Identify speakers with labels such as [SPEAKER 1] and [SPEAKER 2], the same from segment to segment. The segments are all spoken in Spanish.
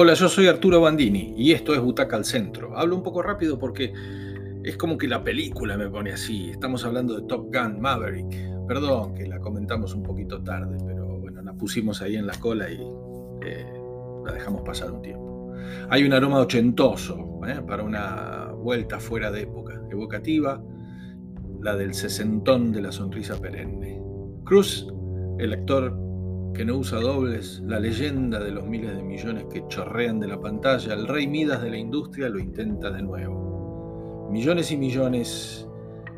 [SPEAKER 1] Hola, yo soy Arturo Bandini y esto es Butaca al Centro. Hablo un poco rápido porque es como que la película me pone así. Estamos hablando de Top Gun Maverick. Perdón que la comentamos un poquito tarde, pero bueno, la pusimos ahí en la cola y eh, la dejamos pasar un tiempo. Hay un aroma ochentoso ¿eh? para una vuelta fuera de época, evocativa, la del sesentón de la sonrisa perenne. Cruz, el actor que no usa dobles, la leyenda de los miles de millones que chorrean de la pantalla, el rey Midas de la industria lo intenta de nuevo. Millones y millones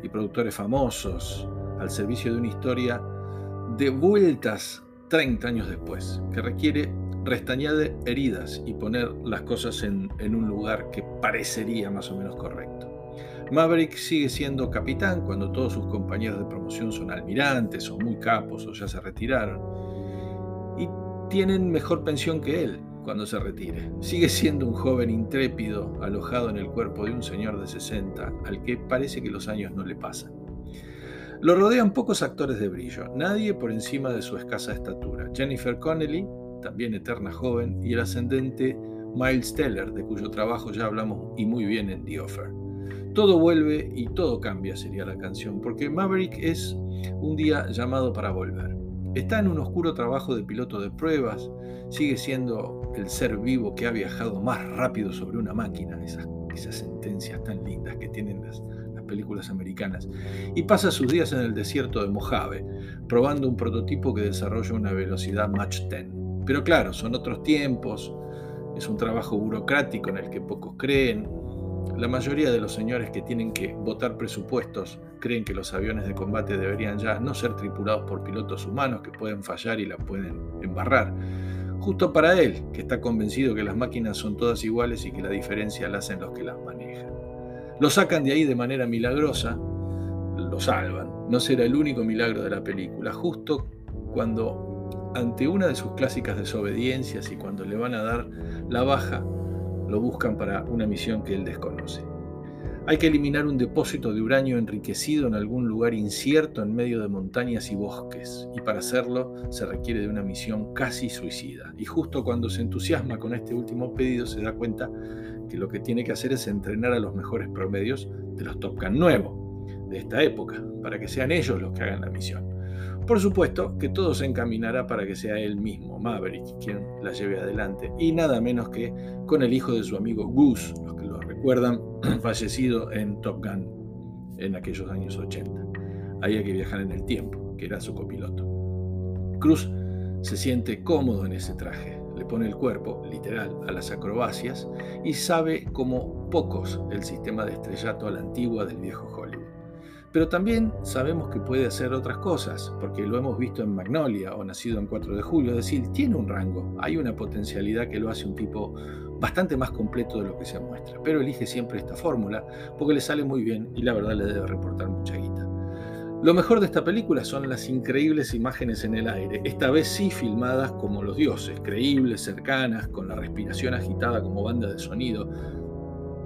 [SPEAKER 1] y productores famosos al servicio de una historia de vueltas 30 años después, que requiere restañar heridas y poner las cosas en, en un lugar que parecería más o menos correcto. Maverick sigue siendo capitán cuando todos sus compañeros de promoción son almirantes o muy capos o ya se retiraron tienen mejor pensión que él cuando se retire. Sigue siendo un joven intrépido alojado en el cuerpo de un señor de 60 al que parece que los años no le pasan. Lo rodean pocos actores de brillo, nadie por encima de su escasa estatura. Jennifer Connelly, también eterna joven, y el ascendente Miles Teller, de cuyo trabajo ya hablamos y muy bien en The Offer. Todo vuelve y todo cambia, sería la canción, porque Maverick es un día llamado para volver. Está en un oscuro trabajo de piloto de pruebas, sigue siendo el ser vivo que ha viajado más rápido sobre una máquina, esas, esas sentencias tan lindas que tienen las, las películas americanas, y pasa sus días en el desierto de Mojave, probando un prototipo que desarrolla una velocidad Mach 10. Pero claro, son otros tiempos, es un trabajo burocrático en el que pocos creen, la mayoría de los señores que tienen que votar presupuestos creen que los aviones de combate deberían ya no ser tripulados por pilotos humanos que pueden fallar y la pueden embarrar. Justo para él, que está convencido que las máquinas son todas iguales y que la diferencia la hacen los que las manejan. Lo sacan de ahí de manera milagrosa, lo salvan. No será el único milagro de la película. Justo cuando, ante una de sus clásicas desobediencias y cuando le van a dar la baja, lo buscan para una misión que él desconoce. Hay que eliminar un depósito de uranio enriquecido en algún lugar incierto en medio de montañas y bosques, y para hacerlo se requiere de una misión casi suicida. Y justo cuando se entusiasma con este último pedido se da cuenta que lo que tiene que hacer es entrenar a los mejores promedios de los Top Gun nuevos de esta época, para que sean ellos los que hagan la misión. Por supuesto que todo se encaminará para que sea él mismo, Maverick, quien la lleve adelante, y nada menos que con el hijo de su amigo Goose, los que lo recuerdan, fallecido en Top Gun en aquellos años 80. Había que viajar en el tiempo, que era su copiloto. Cruz se siente cómodo en ese traje, le pone el cuerpo, literal, a las acrobacias y sabe como pocos el sistema de estrellato a la antigua del viejo Hollywood. Pero también sabemos que puede hacer otras cosas, porque lo hemos visto en Magnolia o Nacido en 4 de julio, es decir, tiene un rango, hay una potencialidad que lo hace un tipo bastante más completo de lo que se muestra, pero elige siempre esta fórmula porque le sale muy bien y la verdad le debe reportar mucha guita. Lo mejor de esta película son las increíbles imágenes en el aire, esta vez sí filmadas como los dioses, creíbles, cercanas, con la respiración agitada como banda de sonido.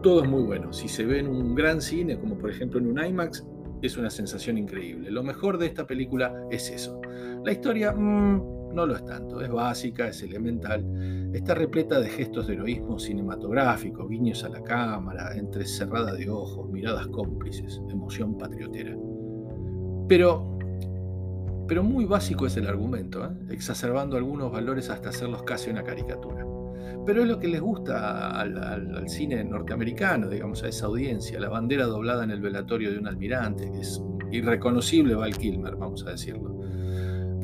[SPEAKER 1] Todo es muy bueno. Si se ve en un gran cine, como por ejemplo en un IMAX, es una sensación increíble. Lo mejor de esta película es eso. La historia mm, no lo es tanto, es básica, es elemental, está repleta de gestos de heroísmo cinematográfico, guiños a la cámara, entrecerrada de ojos, miradas cómplices, emoción patriotera. Pero, pero muy básico es el argumento, ¿eh? exacerbando algunos valores hasta hacerlos casi una caricatura. Pero es lo que les gusta al, cine norteamericano, digamos, a esa audiencia, la bandera doblada en el velatorio de un almirante, que es irreconocible Val Kilmer, vamos a decirlo.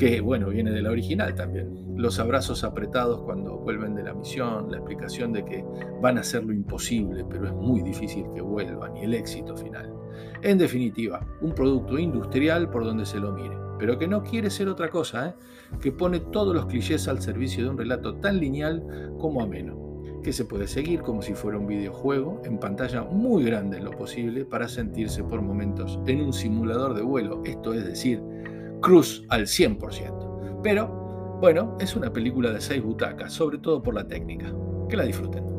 [SPEAKER 1] Que, bueno, viene de la original también. Los abrazos apretados cuando vuelven de la misión, la explicación de que van a hacer lo imposible, pero es muy difícil que vuelvan, y el éxito final. En definitiva, un producto industrial por donde se lo mire pero que no quiere ser otra cosa, ¿eh? que pone todos los clichés al servicio de un relato tan lineal como ameno, que se puede seguir como si fuera un videojuego en pantalla muy grande en lo posible para sentirse por momentos en un simulador de vuelo, esto es decir, cruz al 100%. Pero, bueno, es una película de seis butacas, sobre todo por la técnica. Que la disfruten.